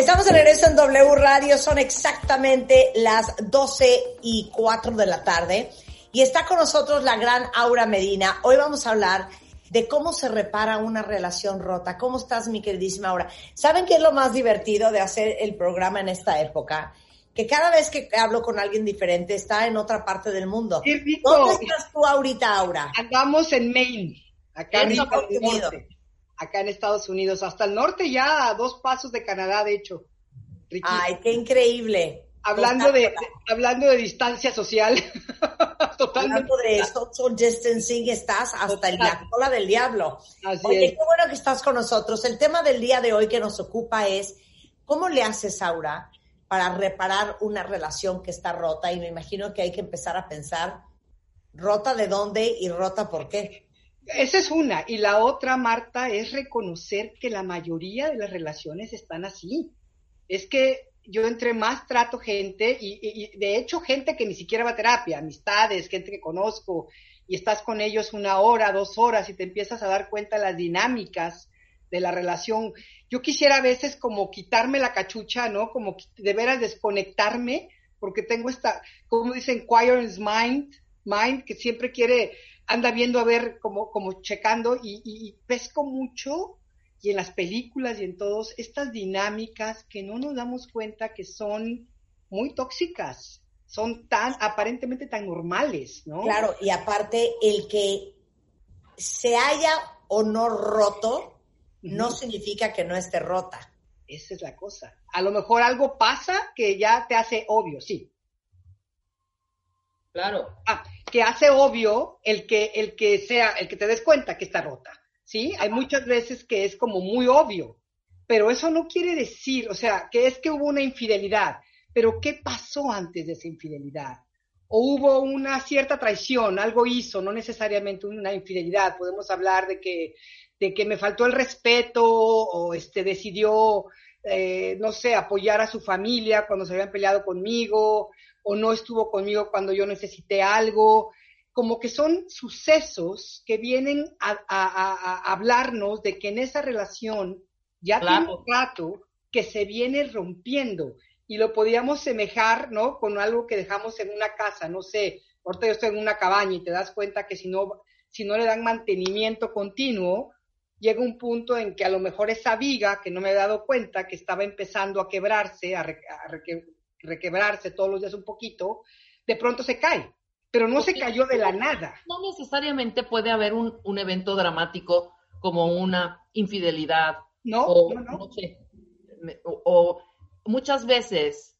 Estamos en regreso en W Radio, son exactamente las 12 y 4 de la tarde y está con nosotros la gran Aura Medina. Hoy vamos a hablar de cómo se repara una relación rota. ¿Cómo estás, mi queridísima Aura? ¿Saben qué es lo más divertido de hacer el programa en esta época? Que cada vez que hablo con alguien diferente está en otra parte del mundo. ¡Qué rico! ¿Dónde estás tú ahorita, Aura? Andamos en Maine, acá en, Estados. Unidos. Acá en Estados Unidos, hasta el norte ya, a dos pasos de Canadá, de hecho. Riquísimo. Ay, qué increíble. hablando de, Total, de- hablando de distancia social, totalmente. Hablando de social distancing, estás hasta en la cola del diablo. Así Oye, es. qué bueno que estás con nosotros. El tema del día de hoy que nos ocupa es cómo le haces, Aura, para reparar una relación que está rota. Y me imagino que hay que empezar a pensar, rota de dónde y rota por qué. Esa es una. Y la otra, Marta, es reconocer que la mayoría de las relaciones están así. Es que yo entre más trato gente, y, de hecho gente que ni siquiera va a terapia, amistades, gente que conozco, y estás con ellos una hora, dos horas, y te empiezas a dar cuenta de las dinámicas de la relación. Yo quisiera a veces como quitarme la cachucha, ¿no? Como de veras desconectarme, porque tengo esta, como dicen, quiet mind, mind, que siempre quiere anda viendo a ver, como, como checando, y, y, y pesco mucho, y en las películas y en todos, estas dinámicas que no nos damos cuenta que son muy tóxicas, son tan, aparentemente tan normales, ¿no? Claro, y aparte, el que se haya o no roto, no significa que no esté rota. Esa es la cosa. A lo mejor algo pasa que ya te hace obvio, sí. Claro. Ah, que hace obvio el que, el que sea, el que te des cuenta que está rota, ¿sí? Hay muchas veces que es como muy obvio, pero eso no quiere decir, o sea, que es que hubo una infidelidad, pero ¿qué pasó antes de esa infidelidad? O hubo una cierta traición, algo hizo, no necesariamente una infidelidad, podemos hablar de que, de que me faltó el respeto o este decidió, eh, no sé, apoyar a su familia cuando se habían peleado conmigo, o no estuvo conmigo cuando yo necesité algo, como que son sucesos que vienen a, a- a- hablarnos de que en esa relación ya Claro. tiene un rato que se viene rompiendo y lo podíamos semejar, ¿no? Con algo que dejamos en una casa, no sé, ahorita yo estoy en una cabaña y te das cuenta que si no, si no le dan mantenimiento continuo, llega un punto en que a lo mejor esa viga, que no me he dado cuenta, que estaba empezando a quebrarse, a, re- a requebrarse todos los días un poquito, de pronto se cae, pero no se cayó de la nada. No necesariamente puede haber un, un evento dramático como una infidelidad No, o no, no. no sé, me- o, o muchas veces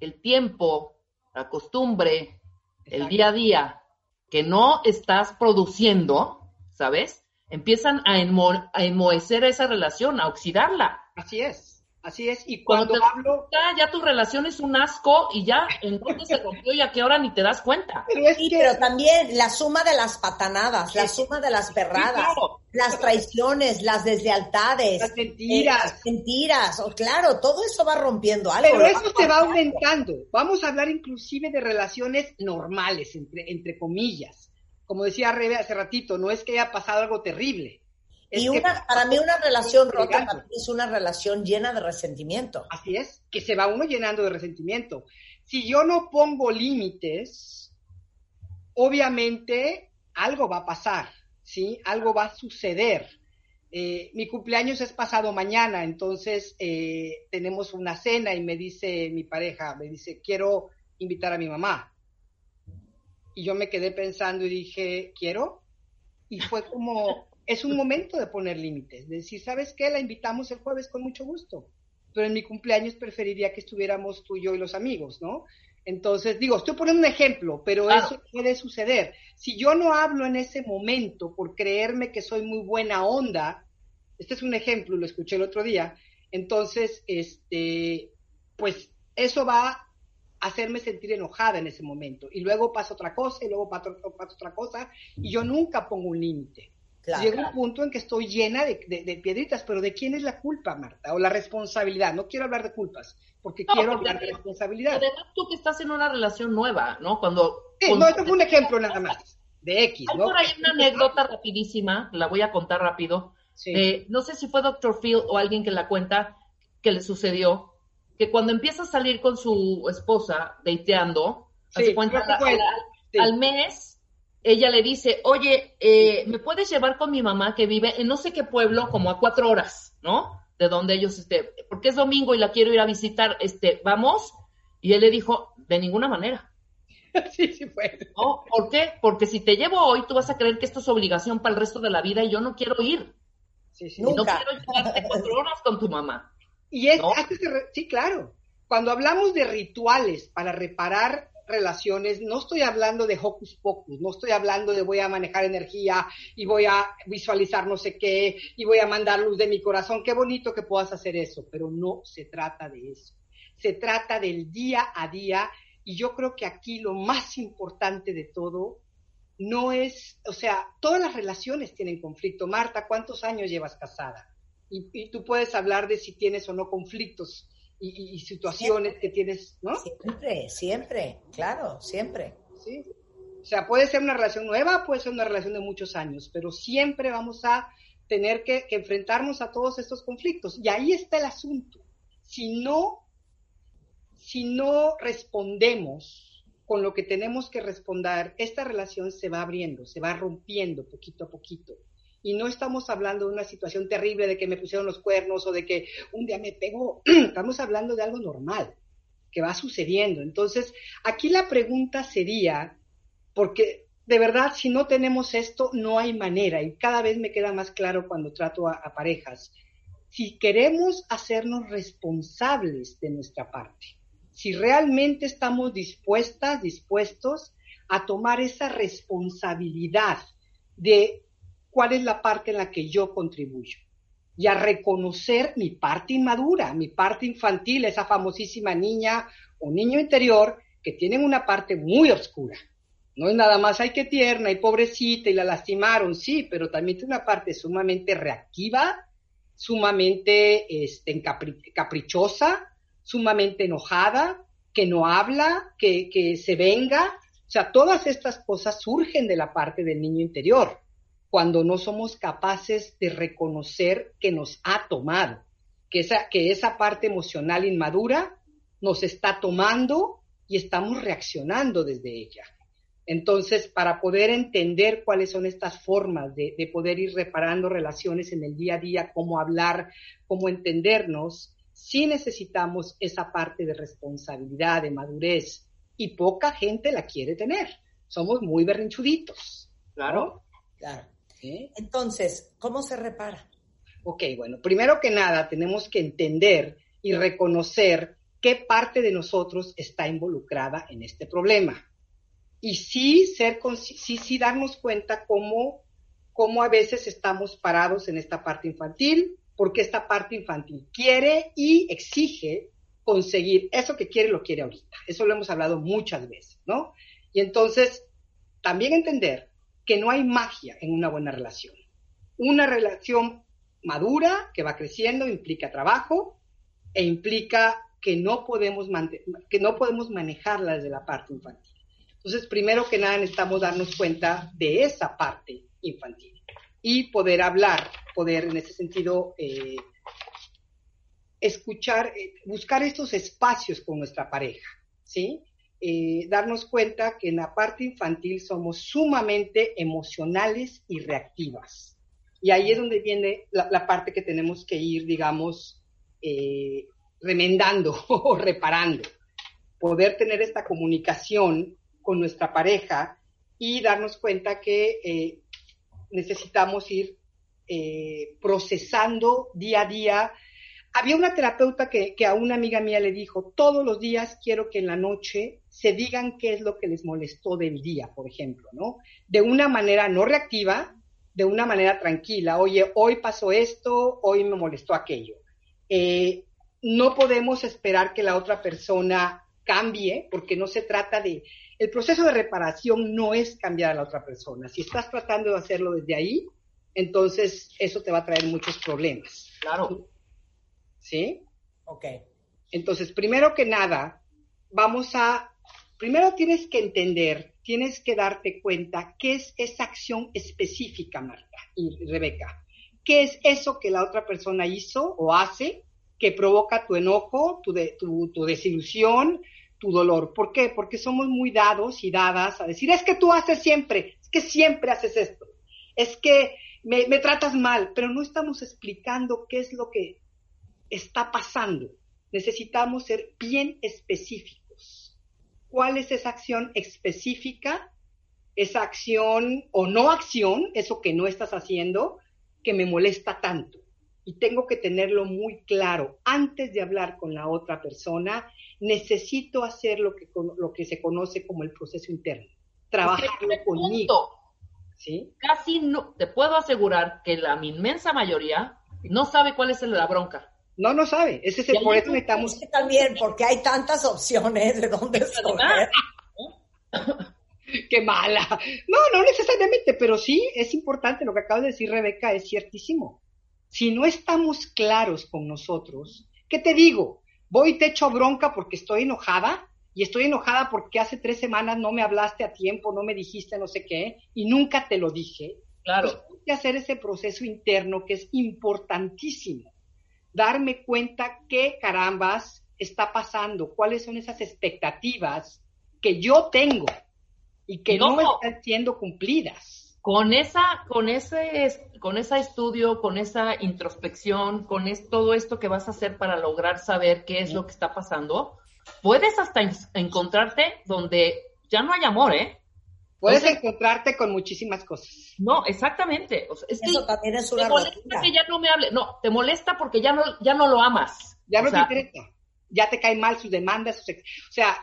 el tiempo, la costumbre, el día a día que no estás produciendo, ¿sabes? Empiezan a, enmo- a enmohecer esa relación, a oxidarla. Así es, así es. Y Cuando cuando te hablo, ya, ya tu relación es un asco y ya, ¿en dónde se rompió y a qué hora ni te das cuenta? pero es Sí, que pero también la suma de las patanadas, la suma de las perradas, claro. las traiciones, las deslealtades, Las mentiras. eh, las mentiras, o claro, todo eso va rompiendo algo. Pero lo eso se va aumentando. Vamos a hablar inclusive de relaciones normales, entre, entre comillas. Como decía Rebe hace ratito, no es que haya pasado algo terrible. Es Y una, para mí una relación rota Llegando. para mí es una relación llena de resentimiento. Así es, que se va uno llenando de resentimiento. Si yo no pongo límites, obviamente algo va a pasar, ¿sí? Algo va a suceder. Eh, mi cumpleaños es pasado mañana, entonces eh, tenemos una cena y me dice mi pareja, me dice, quiero invitar a mi mamá. Y yo me quedé pensando y dije, ¿quiero? Y fue como, es un momento de poner límites, de decir, ¿sabes qué? La invitamos el jueves con mucho gusto. pero en mi cumpleaños preferiría que estuviéramos tú y yo y los amigos, ¿no? Entonces, digo, estoy poniendo un ejemplo, pero eso puede suceder. Si yo no hablo en ese momento por creerme que soy muy buena onda, este es un ejemplo, lo escuché el otro día, entonces, este, pues eso va a hacerme sentir enojada en ese momento. Y luego pasa otra cosa, y luego pasa, otra cosa, y yo nunca pongo un límite. Llega un punto en que estoy llena de, piedritas, pero ¿de quién es la culpa, Marta? O la responsabilidad. No quiero hablar de culpas, porque quiero hablar de responsabilidad. Además, tú que estás en una relación nueva, ¿no? Cuando... Sí, no, esto fue un ejemplo nada más, de X, ¿no? Hay por ahí una anécdota rapidísima, la voy a contar rápido. no sé si fue Dr. Phil o alguien que la cuenta, que le sucedió, que cuando empieza a salir con su esposa, deiteando, hace cuenta, al mes ella le dice, oye, eh, ¿me puedes llevar con mi mamá que vive en no sé qué pueblo, como a cuatro horas, ¿no? De donde ellos, este, porque es domingo y la quiero ir a visitar, este, ¿vamos? Y él le dijo, de ninguna manera. Sí, sí fue. ¿No? ¿Por qué? Porque si te llevo hoy, tú vas a creer que esto es obligación para el resto de la vida y yo no quiero ir. Sí, sí. No quiero llevarte cuatro horas con tu mamá. Y es, sí, claro. Cuando hablamos de rituales para reparar relaciones, no estoy hablando de hocus pocus, no estoy hablando de voy a manejar energía y voy a visualizar no sé qué y voy a mandar luz de mi corazón. Qué bonito que puedas hacer eso, pero no se trata de eso. Se trata del día a día y yo creo que aquí lo más importante de todo no es, o sea, todas las relaciones tienen conflicto. Marta, ¿cuántos años llevas casada? Y, y tú puedes hablar de si tienes o no conflictos y, situaciones que tienes, ¿no? Siempre, siempre, claro, siempre. Sí. O sea, puede ser una relación nueva, puede ser una relación de muchos años, pero siempre vamos a tener que, enfrentarnos a todos estos conflictos. Y ahí está el asunto. Si no, si no respondemos con lo que tenemos que responder, esta relación se va abriendo, se va rompiendo poquito a poquito y no estamos hablando de una situación terrible de que me pusieron los cuernos o de que un día me pegó, estamos hablando de algo normal que va sucediendo. Entonces, aquí la pregunta sería, porque de verdad, si no tenemos esto, no hay manera, y cada vez me queda más claro cuando trato a, a parejas, si queremos hacernos responsables de nuestra parte, si realmente estamos dispuestas, dispuestos a tomar esa responsabilidad de cuál es la parte en la que yo contribuyo y a reconocer mi parte inmadura, mi parte infantil, esa famosísima niña o niño interior que tienen una parte muy oscura. No es nada más, ay, qué tierna y pobrecita y la lastimaron, sí, pero también tiene una parte sumamente reactiva, sumamente este, caprichosa, sumamente enojada, que no habla, que, que se venga. O sea, todas estas cosas surgen de la parte del niño interior cuando no somos capaces de reconocer que nos ha tomado, que esa, que esa parte emocional inmadura nos está tomando y estamos reaccionando desde ella. Entonces, para poder entender cuáles son estas formas de, de, poder ir reparando relaciones en el día a día, cómo hablar, cómo entendernos, sí necesitamos esa parte de responsabilidad, de madurez, y poca gente la quiere tener. Somos muy berrinchuditos. Claro. Claro. Entonces, ¿cómo se repara? Ok, bueno, primero que nada tenemos que entender y reconocer qué parte de nosotros está involucrada en este problema. Y sí, ser, sí, sí darnos cuenta cómo, cómo a veces estamos parados en esta parte infantil, porque esta parte infantil quiere y exige conseguir eso que quiere, lo quiere ahorita. Eso lo hemos hablado muchas veces, ¿no? Y entonces, también entender que no hay magia en una buena relación. Una relación madura que va creciendo implica trabajo e implica que no podemos, que no podemos manejarla desde la parte infantil. Entonces, primero que nada necesitamos darnos cuenta de esa parte infantil y poder hablar, poder en ese sentido eh, escuchar, eh, buscar estos espacios con nuestra pareja, ¿sí? Eh, darnos cuenta que en la parte infantil somos sumamente emocionales y reactivas. Y ahí es donde viene la, parte que tenemos que ir, digamos, eh, remendando o reparando. Poder tener esta comunicación con nuestra pareja y darnos cuenta que eh, necesitamos ir procesando día a día Había una terapeuta que, que, a una amiga mía le dijo, todos los días quiero que en la noche se digan qué es lo que les molestó del día, por ejemplo, ¿no? De una manera no reactiva, de una manera tranquila. Oye, hoy pasó esto, hoy me molestó aquello. Eh, no podemos esperar que la otra persona cambie, porque no se trata de... El proceso de reparación no es cambiar a la otra persona. Si estás tratando de hacerlo desde ahí, entonces eso te va a traer muchos problemas. Claro. ¿Sí? Ok. Entonces, primero que nada, vamos a, primero tienes que entender, tienes que darte cuenta qué es esa acción específica, Marta y Rebeca. ¿Qué es eso que la otra persona hizo o hace que provoca tu enojo, tu, desilusión, tu dolor? ¿Por qué? Porque somos muy dados y dadas a decir, es que tú haces siempre, es que siempre haces esto, es que me tratas mal, pero no estamos explicando qué es lo que está pasando. Necesitamos ser bien específicos. ¿Cuál es esa acción específica? Esa acción o no acción, eso que no estás haciendo, que me molesta tanto. Y tengo que tenerlo muy claro. Antes de hablar con la otra persona, necesito hacer lo que, lo que se conoce como el proceso interno. Trabajarlo conmigo. ¿Sí? Casi no, te puedo asegurar que la inmensa mayoría no sabe cuál es la bronca. No, no sabe. Ese es el, por eso necesitamos. También, porque hay tantas opciones de dónde escoger. Qué mala. No, no necesariamente, pero sí es importante. Lo que acaba de decir Rebeca es ciertísimo. Si no estamos claros con nosotros, ¿qué te digo? Voy y te echo bronca porque estoy enojada y estoy enojada porque hace tres semanas no me hablaste a tiempo, no me dijiste no sé qué y nunca te lo dije. Claro. Pues, hay que hacer ese proceso interno que es importantísimo darme cuenta qué carambas está pasando, cuáles son esas expectativas que yo tengo y que no, están siendo cumplidas. Con esa, con ese, con ese estudio, con esa introspección, con todo esto que vas a hacer para lograr saber qué es lo que está pasando, puedes hasta encontrarte donde ya no hay amor, ¿eh? Puedes encontrarte con muchísimas cosas. No, exactamente. Eso también es una Te molesta que ya no me hable. No, te molesta porque ya no, ya no lo amas. Ya no te interesa. Ya te caen mal sus demandas. Sus O sea,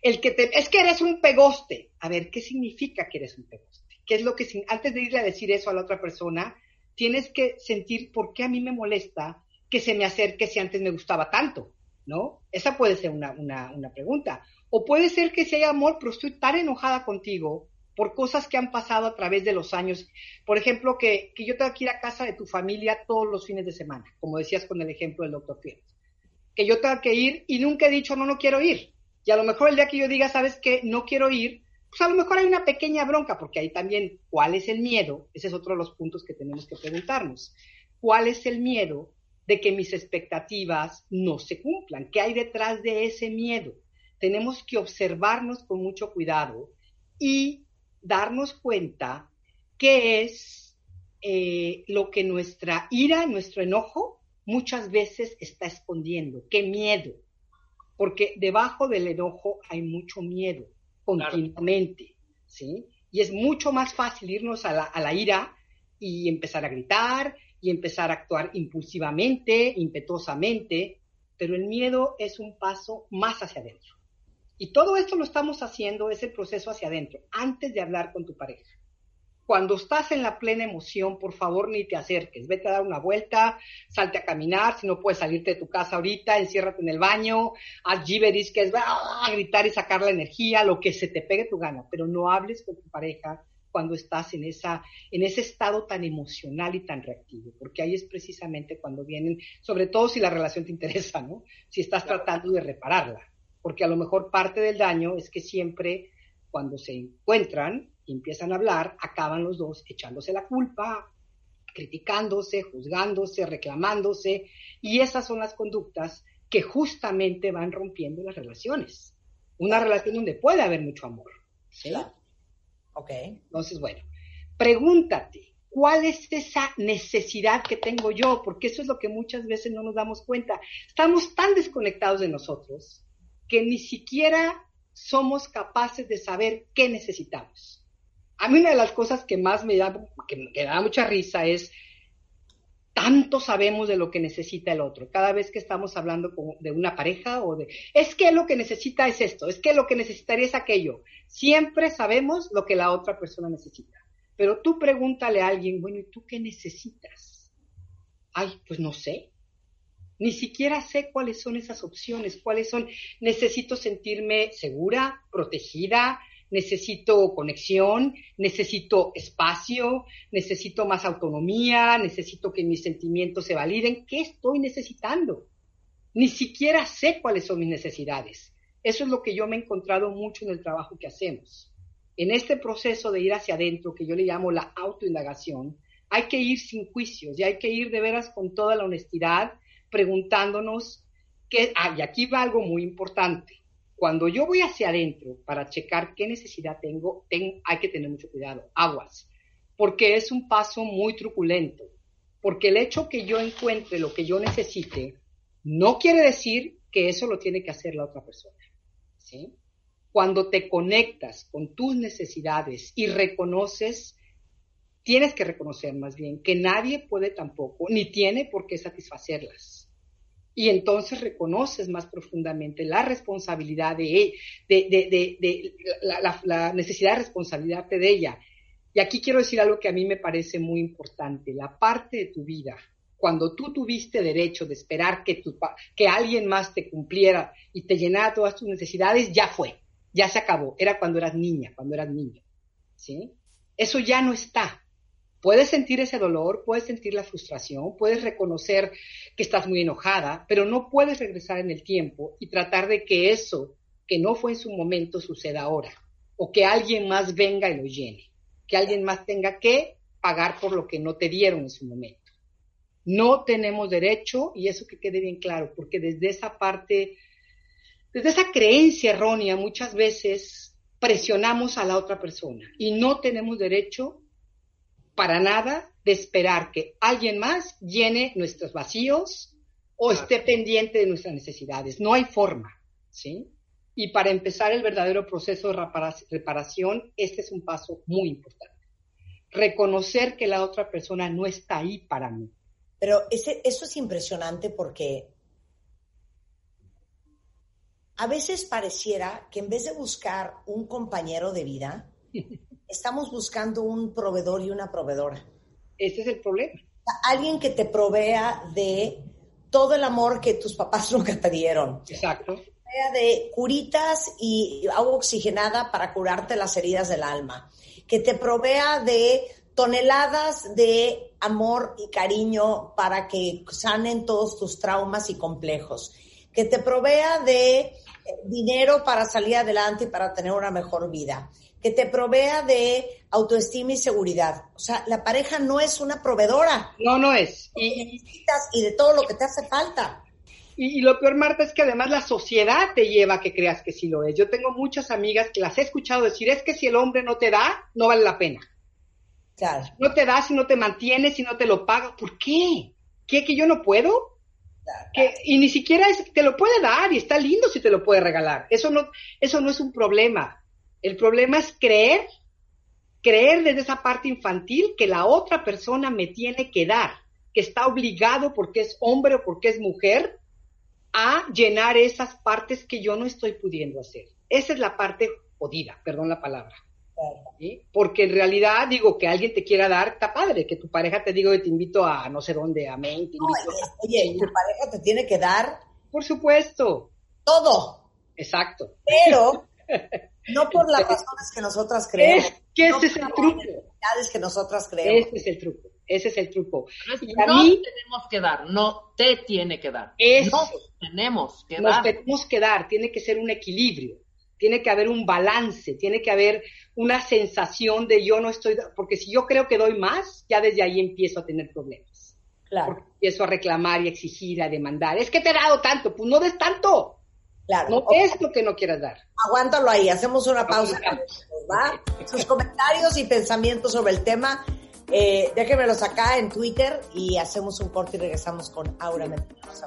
el que te... Es que eres un pegoste. A ver, ¿qué significa que eres un pegoste? ¿Qué es lo que... Antes de irle a decir eso a la otra persona, tienes que sentir por qué a mí me molesta que se me acerque si antes me gustaba tanto, ¿no? Esa puede ser una, una, una pregunta. O puede ser que si hay amor, pero estoy tan enojada contigo por cosas que han pasado a través de los años. Por ejemplo, que, yo tengo que ir a casa de tu familia todos los fines de semana, como decías con el ejemplo del doctor Fields. Que yo tenga que ir y nunca he dicho, no, no quiero ir. Y a lo mejor el día que yo diga, sabes que no quiero ir, pues a lo mejor hay una pequeña bronca, porque ahí también, ¿cuál es el miedo? Ese es otro de los puntos que tenemos que preguntarnos. ¿Cuál es el miedo de que mis expectativas no se cumplan? ¿Qué hay detrás de ese miedo? Tenemos que observarnos con mucho cuidado y darnos cuenta qué es eh, lo que nuestra ira, nuestro enojo, muchas veces está escondiendo, qué miedo, porque debajo del enojo hay mucho miedo continuamente, ¿sí? Y es mucho más fácil irnos a la, a la ira y empezar a gritar y empezar a actuar impulsivamente, impetuosamente, pero el miedo es un paso más hacia adentro. Y todo esto lo estamos haciendo, ese proceso hacia adentro, antes de hablar con tu pareja. Cuando estás en la plena emoción, por favor, ni te acerques. Vete a dar una vuelta, salte a caminar. Si no puedes salirte de tu casa ahorita, enciérrate en el baño, haz giberis, que es a gritar y sacar la energía, lo que se te pegue tu gana. Pero no hables con tu pareja cuando estás en, esa, en ese estado tan emocional y tan reactivo, porque ahí es precisamente cuando vienen, sobre todo si la relación te interesa, ¿no? Si estás tratando de repararla porque a lo mejor parte del daño es que siempre cuando se encuentran y empiezan a hablar, acaban los dos echándose la culpa, criticándose, juzgándose, reclamándose, y esas son las conductas que justamente van rompiendo las relaciones. Una relación donde puede haber mucho amor. ¿sí? Ok. Entonces, bueno, pregúntate, ¿cuál es esa necesidad que tengo yo? Porque eso es lo que muchas veces no nos damos cuenta. Estamos tan desconectados de nosotros que ni siquiera somos capaces de saber qué necesitamos. A mí una de las cosas que más me da, que me da mucha risa es, tanto sabemos de lo que necesita el otro. Cada vez que estamos hablando de una pareja o de, es que lo que necesita es esto, es que lo que necesitaría es aquello. Siempre sabemos lo que la otra persona necesita. Pero tú pregúntale a alguien, bueno, ¿y tú qué necesitas? Ay, pues no sé. Ni siquiera sé cuáles son esas opciones, cuáles son, necesito sentirme segura, protegida, necesito conexión, necesito espacio, necesito más autonomía, necesito que mis sentimientos se validen. ¿Qué estoy necesitando? Ni siquiera sé cuáles son mis necesidades. Eso es lo que yo me he encontrado mucho en el trabajo que hacemos. En este proceso de ir hacia adentro, que yo le llamo la autoindagación, hay que ir sin juicios y hay que ir de veras con toda la honestidad, preguntándonos qué, ah, y aquí va algo muy importante cuando yo voy hacia adentro para checar qué necesidad tengo, hay que tener mucho cuidado, aguas, porque es un paso muy truculento, porque el hecho que yo encuentre lo que yo necesite no quiere decir que eso lo tiene que hacer la otra persona. ¿sí? Cuando te conectas con tus necesidades y reconoces, tienes que reconocer más bien que nadie puede tampoco, ni tiene por qué satisfacerlas y entonces reconoces más profundamente la responsabilidad de, de, la, necesidad de responsabilidad de ella. Y aquí quiero decir algo que a mí me parece muy importante. La parte de tu vida, cuando tú tuviste derecho de esperar que, tu, que alguien más te cumpliera y te llenara todas tus necesidades, ya fue, ya se acabó. Era cuando eras niña, cuando eras niño. ¿sí? Eso ya no está. Puedes sentir ese dolor, puedes sentir la frustración, puedes reconocer que estás muy enojada, pero no puedes regresar en el tiempo y tratar de que eso que no fue en su momento suceda ahora, o que alguien más venga y lo llene, que alguien más tenga que pagar por lo que no te dieron en su momento. No tenemos derecho, y eso que quede bien claro, porque desde esa parte, desde esa creencia errónea, muchas veces presionamos a la otra persona y no tenemos derecho para nada de esperar que alguien más llene nuestros vacíos o esté pendiente de nuestras necesidades. No hay forma, ¿sí? Y para empezar el verdadero proceso de reparación, este es un paso muy importante. Reconocer que la otra persona no está ahí para mí. Pero ese, eso es impresionante porque a veces pareciera que en vez de buscar un compañero de vida, estamos buscando un proveedor y una proveedora. Ese es el problema. Alguien que te provea de todo el amor que tus papás nunca te dieron. Exacto. de curitas y agua oxigenada para curarte las heridas del alma. Que te provea de toneladas de amor y cariño para que sanen todos tus traumas y complejos. Que te provea de eh, dinero para salir adelante y para tener una mejor vida que te provea de autoestima y seguridad. O sea, la pareja no es una proveedora. No, no es. Y, necesitas y de todo lo que te hace falta. Y, lo peor, Marta, es que además la sociedad te lleva a que creas que sí lo es. Yo tengo muchas amigas que las he escuchado decir, es que si el hombre no te da, no vale la pena. Claro. No te da si no te mantiene, si no te lo paga. ¿Por qué? ¿Qué? ¿Que yo no puedo? Que, y ni siquiera es, te lo puede dar y está lindo si te lo puede regalar. Eso no, eso no es un problema. El problema es creer, creer desde esa parte infantil que la otra persona me tiene que dar, que está obligado porque es hombre o porque es mujer a llenar esas partes que yo no estoy pudiendo hacer. Esa es la parte jodida, perdón la palabra. Porque en realidad, digo, que alguien te quiera dar, está padre, que tu pareja te diga, te invito a no sé dónde, a Maine, oye, tu pareja te tiene que dar. Por supuesto. Todo. Exacto. Pero No por las razones que nosotras creemos. Es que ese es el truco. que nosotras creemos. Ese es el truco. Ese es el truco. no tenemos que dar, no te tiene que dar. Nos tenemos que nos dar. tenemos que dar, tiene que ser un equilibrio, tiene que haber un balance, tiene que haber una sensación de yo no estoy, porque si yo creo que doy más, ya desde ahí empiezo a tener problemas. Claro. Porque empiezo a reclamar y exigir, a demandar. Es que te he dado tanto, pues no des tanto. Claro. No es lo que no quieras dar. Aguántalo ahí, hacemos una pausa. ¿va? Sus comentarios y pensamientos sobre el tema, eh, déjenmelos acá en Twitter y hacemos un corte y regresamos con Aura Mendoza.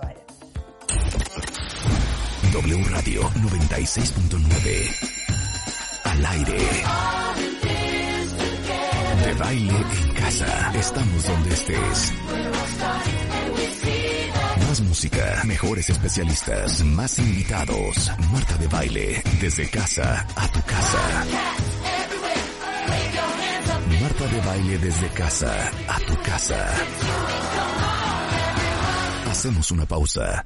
W Radio 96.9 al aire. De baile en casa. Estamos donde estés. Más música, mejores especialistas, más invitados. Marta de baile, desde casa a tu casa. Marta de baile desde casa a tu casa. Hacemos una pausa.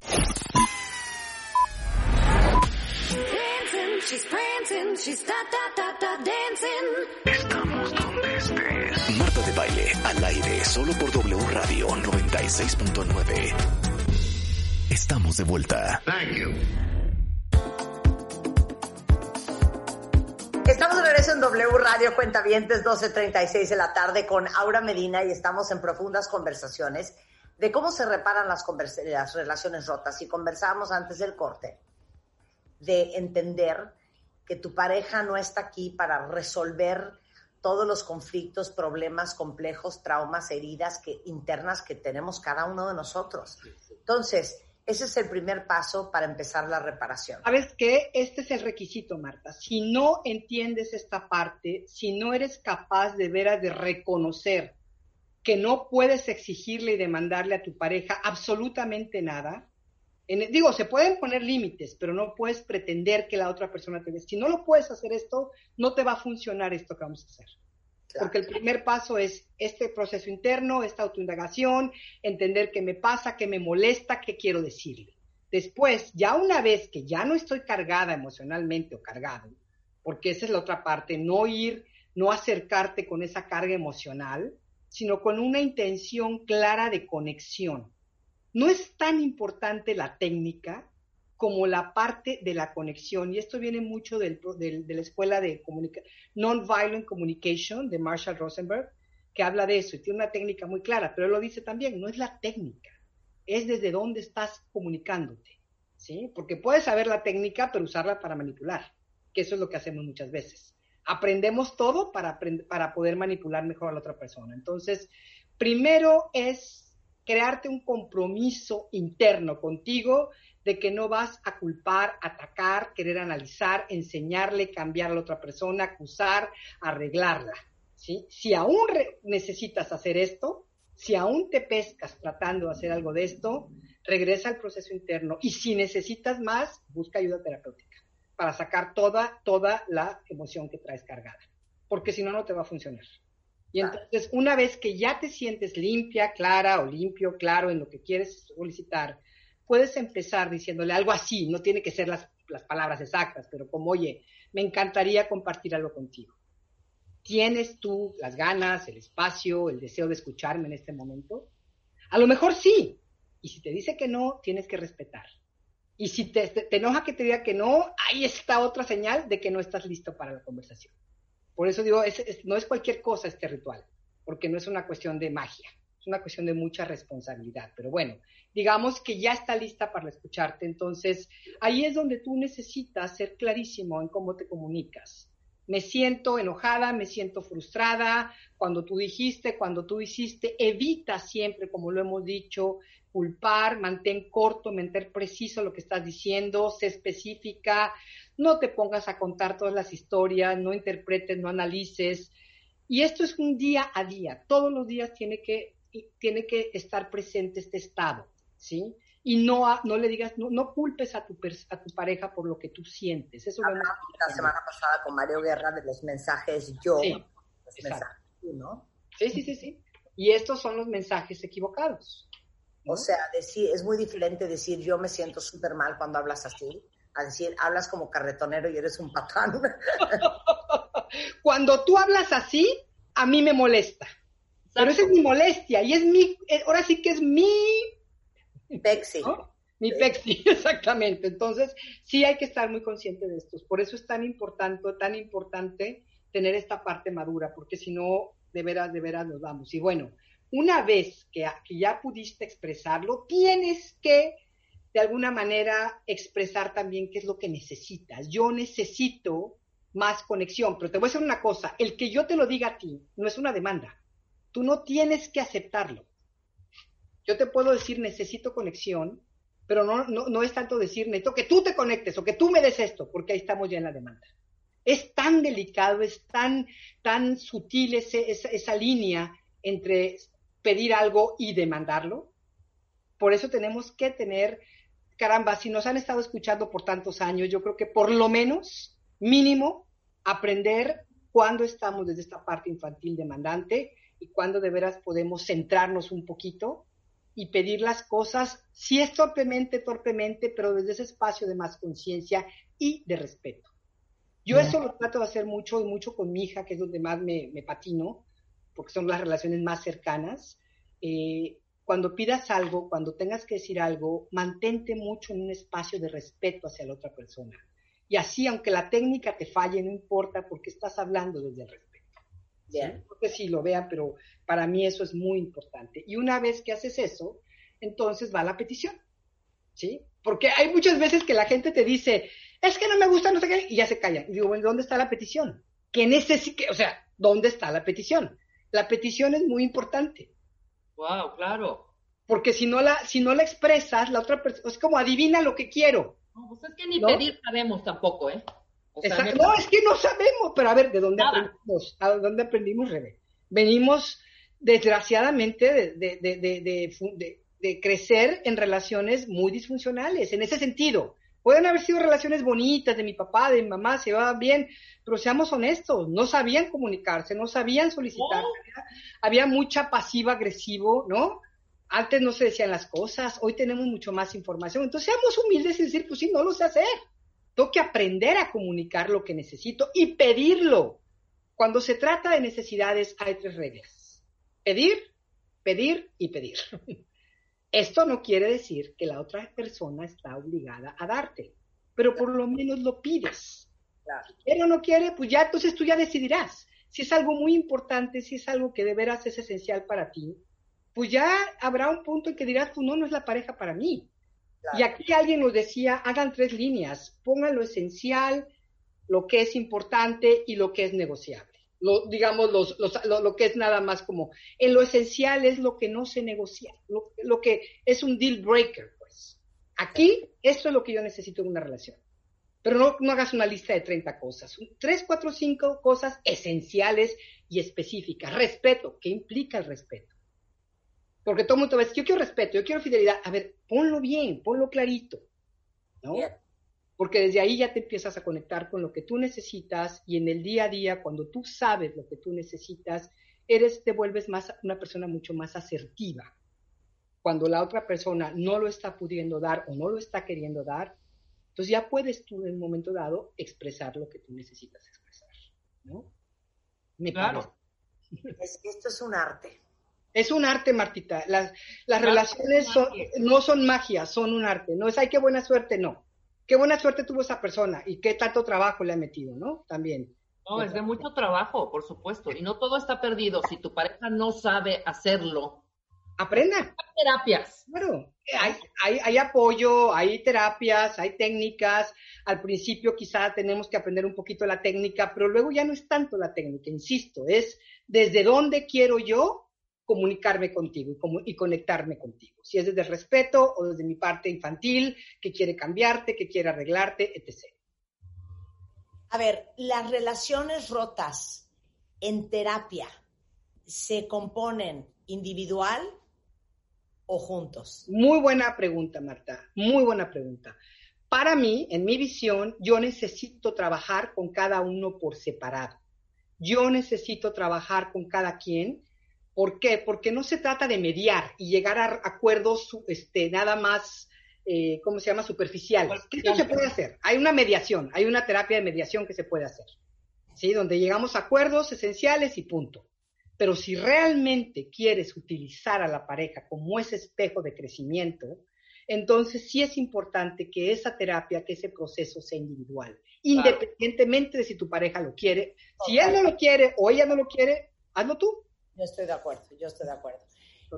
Estamos donde estés. Marta de baile al aire solo por W Radio 96.9. Estamos de vuelta. Estamos de regreso en W Radio Cuentavientes 12.36 de la tarde con Aura Medina y estamos en profundas conversaciones de cómo se reparan las, las relaciones rotas. Y conversábamos antes del corte de entender que tu pareja no está aquí para resolver todos los conflictos, problemas complejos, traumas, heridas que, internas que tenemos cada uno de nosotros. Entonces, ese es el primer paso para empezar la reparación. ¿Sabes qué? Este es el requisito, Marta. Si no entiendes esta parte, si no eres capaz de veras de reconocer que no puedes exigirle y demandarle a tu pareja absolutamente nada, digo, se pueden poner límites, pero no puedes pretender que la otra persona te dé. Si no lo puedes hacer esto, no te va a funcionar esto que vamos a hacer. Porque el primer paso es este proceso interno, esta autoindagación, entender qué me pasa, qué me molesta, qué quiero decirle. Después, ya una vez que ya no estoy cargada emocionalmente o cargado, porque esa es la otra parte, no ir, no acercarte con esa carga emocional, sino con una intención clara de conexión no es tan importante la técnica como la parte de la conexión, y esto viene mucho de la escuela de Nonviolent Communication de Marshall Rosenberg, que habla de eso y tiene una técnica muy clara, pero él lo dice también, no es la técnica, es desde dónde estás comunicándote, ¿sí? Porque puedes saber la técnica, pero usarla para manipular, que eso es lo que hacemos muchas veces. Aprendemos todo para, para poder manipular mejor a la otra persona. Entonces, primero es crearte un compromiso interno contigo de que no vas a culpar, atacar, querer analizar, enseñarle, cambiar a la otra persona, acusar, arreglarla. ¿sí? Si aún necesitas hacer esto, si aún te pescas tratando de hacer algo de esto, regresa al proceso interno y si necesitas más, busca ayuda terapéutica para sacar toda, toda la emoción que traes cargada, porque si no, no te va a funcionar. Y entonces, una vez que ya te sientes limpia, clara o limpio, claro en lo que quieres solicitar, puedes empezar diciéndole algo así, no tiene que ser las, las palabras exactas, pero como, oye, me encantaría compartir algo contigo. ¿Tienes tú las ganas, el espacio, el deseo de escucharme en este momento? A lo mejor sí. Y si te dice que no, tienes que respetar. Y si te, te, enoja que te diga que no, ahí está otra señal de que no estás listo para la conversación. Por eso digo, no es cualquier cosa este ritual, porque no es una cuestión de magia, es una cuestión de mucha responsabilidad. Pero bueno, digamos que ya está lista para escucharte, entonces ahí es donde tú necesitas ser clarísimo en cómo te comunicas. Me siento enojada, me siento frustrada, cuando tú dijiste, cuando tú hiciste, evita siempre, como lo hemos dicho, culpar, mantén corto, mantén preciso lo que estás diciendo, sé específica, no te pongas a contar todas las historias, no interpretes, no analices. Y esto es un día a día, todos los días tiene que, tiene que estar presente este estado, ¿sí? Y no, no le digas, no, culpes a tu, a tu pareja por lo que tú sientes. Eso Hablamos la semana pasada con Mario Guerra de los mensajes yo, sí, los mensajes ¿no? Sí, sí, sí, sí. Y estos son los mensajes equivocados. O sea, decir, es muy diferente decir yo me siento súper mal cuando hablas así, a decir hablas como carretonero y eres un patán. cuando tú hablas así, a mí me molesta. Pero esa es mi molestia y es mi, eh, ahora sí que es mi... Pexi. Mi pexi, exactamente. Entonces, sí hay que estar muy consciente de esto. Por eso es tan importante, tan importante tener esta parte madura, porque si no, de veras, de veras nos vamos. Y bueno, una vez que, ya pudiste expresarlo, tienes que de alguna manera expresar también qué es lo que necesitas. Yo necesito más conexión, pero te voy a decir una cosa, el que yo te lo diga a ti no es una demanda, tú no tienes que aceptarlo. Yo te puedo decir necesito conexión, pero no, no, es tanto decir necesito que tú te conectes o que tú me des esto, porque ahí estamos ya en la demanda. Es tan delicado, es tan, tan sutil esa, esa línea entre pedir algo y demandarlo. Por eso tenemos que tener, caramba, si nos han estado escuchando por tantos años, yo creo que por lo menos, mínimo, aprender cuándo estamos desde esta parte infantil demandante y cuándo de veras podemos centrarnos un poquito y pedir las cosas, si es torpemente, torpemente, pero desde ese espacio de más conciencia y de respeto. Yo eso lo trato de hacer mucho y mucho con mi hija, que es donde más me, patino, porque son las relaciones más cercanas. Eh, cuando pidas algo, cuando tengas que decir algo, mantente mucho en un espacio de respeto hacia la otra persona. Y así, aunque la técnica te falle, no importa porque estás hablando desde el respeto. Bien. Porque sí lo vean, pero para mí eso es muy importante. Y una vez que haces eso, entonces va la petición. ¿Sí? Porque hay muchas veces que la gente te dice, es que no me gusta, no sé qué, y ya se calla. Y digo, bueno, ¿dónde está la petición? ¿Qué necesita? O sea, ¿dónde está la petición? La petición es muy importante. Wow, claro. Porque si no la, si no la expresas, la otra persona, es como adivina lo que quiero. No, pues es que ni pedir sabemos tampoco, ¿eh? no, es que no sabemos, pero a ver, ¿de dónde aprendimos? ¿A dónde aprendimos, Rebe? Venimos, desgraciadamente, de, de, crecer en relaciones muy disfuncionales, en ese sentido. Pueden haber sido relaciones bonitas de mi papá, de mi mamá, se va bien, pero seamos honestos, no sabían comunicarse, no sabían solicitar, había, mucha pasiva agresivo, ¿no? Antes no se decían las cosas, hoy tenemos mucho más información, entonces seamos humildes y decir, pues sí, no lo sé hacer. Tengo que aprender a comunicar lo que necesito y pedirlo. Cuando se trata de necesidades hay tres reglas. Pedir, pedir y pedir. Esto no quiere decir que la otra persona está obligada a darte, pero por lo menos lo pides. Si quiere o no quiere, pues ya entonces tú ya decidirás. Si es algo muy importante, si es algo que de veras es esencial para ti, pues ya habrá un punto en que dirás, pues no, no es la pareja para mí. Y aquí alguien nos decía, hagan tres líneas, pongan lo esencial, lo que es importante y lo que es negociable. Lo, digamos, lo, que es nada más como, en lo esencial es lo que no se negocia, lo, que es un deal breaker, pues. Aquí, esto es lo que yo necesito en una relación. Pero no, no hagas una lista de 30 cosas, tres, cuatro, cinco cosas esenciales y específicas. Respeto, ¿qué implica el respeto? Porque todo el mundo va a decir, yo quiero respeto, yo quiero fidelidad. A ver, ponlo bien, ponlo clarito, ¿no? Porque desde ahí ya te empiezas a conectar con lo que tú necesitas y en el día a día, cuando tú sabes lo que tú necesitas, eres, te vuelves más, una persona mucho más asertiva. Cuando la otra persona no lo está pudiendo dar o no lo está queriendo dar, entonces ya puedes tú en un momento dado expresar lo que tú necesitas expresar, ¿no? Me claro. esto es un arte. Es un arte, Martita. Las, las relaciones no son magia, son un arte. No es, ay, qué buena suerte, no. Qué buena suerte tuvo esa persona y qué tanto trabajo le ha metido, ¿no? También. No, es de mucho trabajo, por supuesto. Y no todo está perdido. Si tu pareja no sabe hacerlo, aprenda. Hay terapias. Claro, hay, hay, hay, apoyo, hay terapias, hay técnicas. Al principio quizá tenemos que aprender un poquito la técnica, pero luego ya no es tanto la técnica, insisto, es desde dónde quiero yo comunicarme contigo y, y, conectarme contigo. Si es desde el respeto o desde mi parte infantil, que quiere cambiarte, que quiere arreglarte, etc. A ver, las relaciones rotas en terapia se componen individual o juntos? Muy buena pregunta, Marta. Muy buena pregunta. Para mí, en mi visión, yo necesito trabajar con cada uno por separado. Yo necesito trabajar con cada quien ¿Por qué? Porque no se trata de mediar y llegar a acuerdos este, nada más, eh, ¿cómo se llama?, superficiales. ¿Qué se puede hacer? Hay una mediación, hay una terapia de mediación que se puede hacer, ¿sí? Donde llegamos a acuerdos esenciales y punto. Pero si realmente quieres utilizar a la pareja como ese espejo de crecimiento, entonces sí es importante que esa terapia, que ese proceso sea individual, independientemente de si tu pareja lo quiere. Si él no lo quiere o ella no lo quiere, hazlo tú. Yo estoy de acuerdo, yo estoy de acuerdo.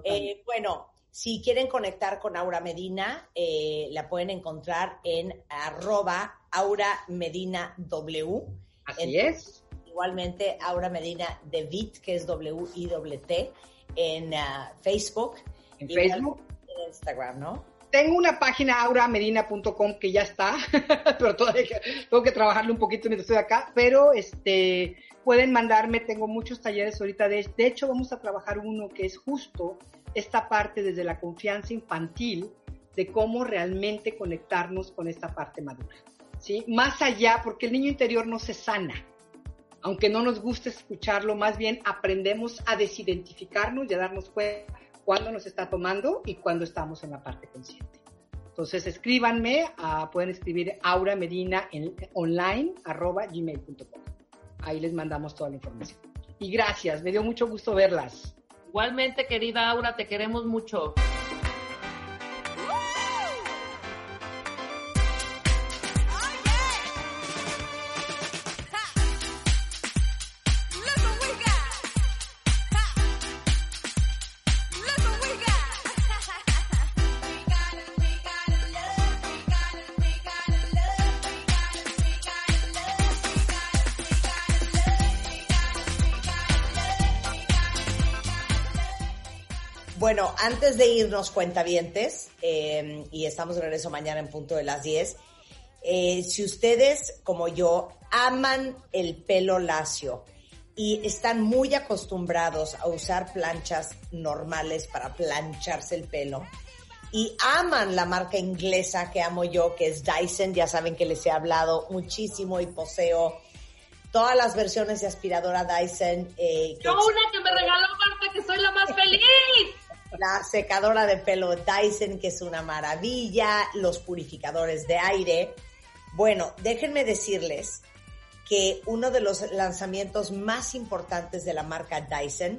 Eh, bueno, si quieren conectar con Aura Medina, eh, la pueden encontrar en arroba Aura Medina W. Así es. Igualmente, Aura Medina de VIT, que es W-I-T, en uh, Facebook. En Facebook. En Instagram, ¿no? Tengo una página auramedina.com que ya está, pero todavía tengo que trabajarle un poquito mientras estoy acá, pero este pueden mandarme, tengo muchos talleres ahorita de, de hecho vamos a trabajar uno que es justo esta parte desde la confianza infantil de cómo realmente conectarnos con esta parte madura. ¿sí? Más allá, porque el niño interior no se sana, aunque no nos guste escucharlo, más bien aprendemos a desidentificarnos y a darnos cuenta cuándo nos está tomando y cuándo estamos en la parte consciente. Entonces escríbanme, pueden escribir Aura Medina en, online arroba gmail.com. Ahí les mandamos toda la información. Y gracias, me dio mucho gusto verlas. Igualmente, querida Aura, te queremos mucho. Bueno, antes de irnos cuentavientes, eh, y estamos de regreso mañana en punto de las 10, eh, si ustedes, como yo, aman el pelo lacio y están muy acostumbrados a usar planchas normales para plancharse el pelo, y aman la marca inglesa que amo yo, que es Dyson, ya saben que les he hablado muchísimo y poseo todas las versiones de aspiradora Dyson. Eh, yo una que me regaló Marta, que soy la más feliz la secadora de pelo Dyson, que es una maravilla, los purificadores de aire. Bueno, déjenme decirles que uno de los lanzamientos más importantes de la marca Dyson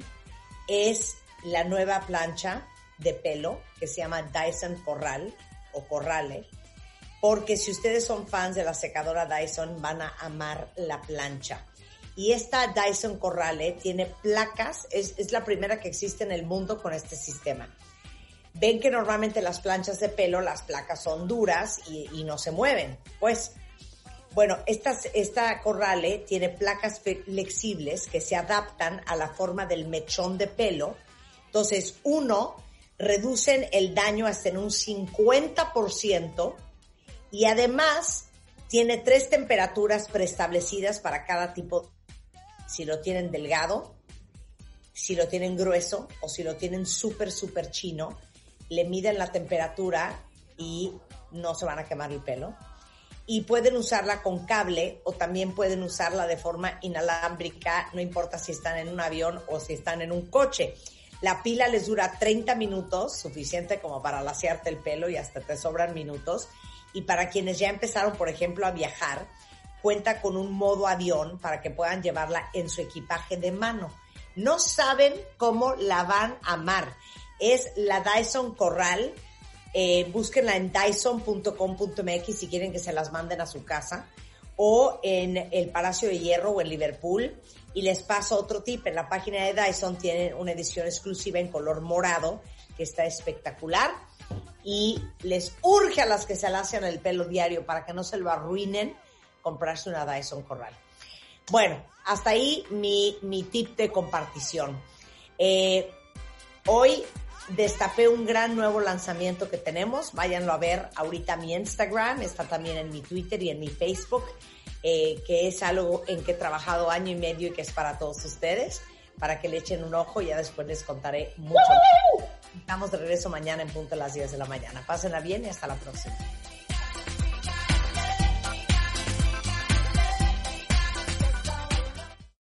es la nueva plancha de pelo que se llama Dyson Corral o Corrale, porque si ustedes son fans de la secadora Dyson van a amar la plancha. Y esta Dyson Corrale tiene placas, es, la primera que existe en el mundo con este sistema. Ven que normalmente las planchas de pelo, las placas son duras y, no se mueven. Pues, bueno, esta, esta Corrale tiene placas flexibles que se adaptan a la forma del mechón de pelo. Entonces, uno, reducen el daño hasta en un 50% y además tiene tres temperaturas preestablecidas para cada tipo si lo tienen delgado, si lo tienen grueso o si lo tienen súper, súper chino, le miden la temperatura y no se van a quemar el pelo. Y pueden usarla con cable o también pueden usarla de forma inalámbrica, no importa si están en un avión o si están en un coche. La pila les dura 30 minutos, suficiente como para lasearte el pelo y hasta te sobran minutos. Y para quienes ya empezaron, por ejemplo, a viajar, cuenta con un modo avión para que puedan llevarla en su equipaje de mano. No saben cómo la van a amar. Es la Dyson Corral. Eh, búsquenla en dyson.com.mx si quieren que se las manden a su casa o en el Palacio de Hierro o en Liverpool. Y les paso otro tip. En la página de Dyson tienen una edición exclusiva en color morado que está espectacular. Y les urge a las que se hacen el pelo diario para que no se lo arruinen comprarse una Dyson Corral. Bueno, hasta ahí mi, mi tip de compartición. Eh, hoy destapé un gran nuevo lanzamiento que tenemos. Váyanlo a ver ahorita a mi Instagram, está también en mi Twitter y en mi Facebook, eh, que es algo en que he trabajado año y medio y que es para todos ustedes, para que le echen un ojo. Ya después les contaré mucho. Estamos de regreso mañana en punto a las 10 de la mañana. Pásenla bien y hasta la próxima.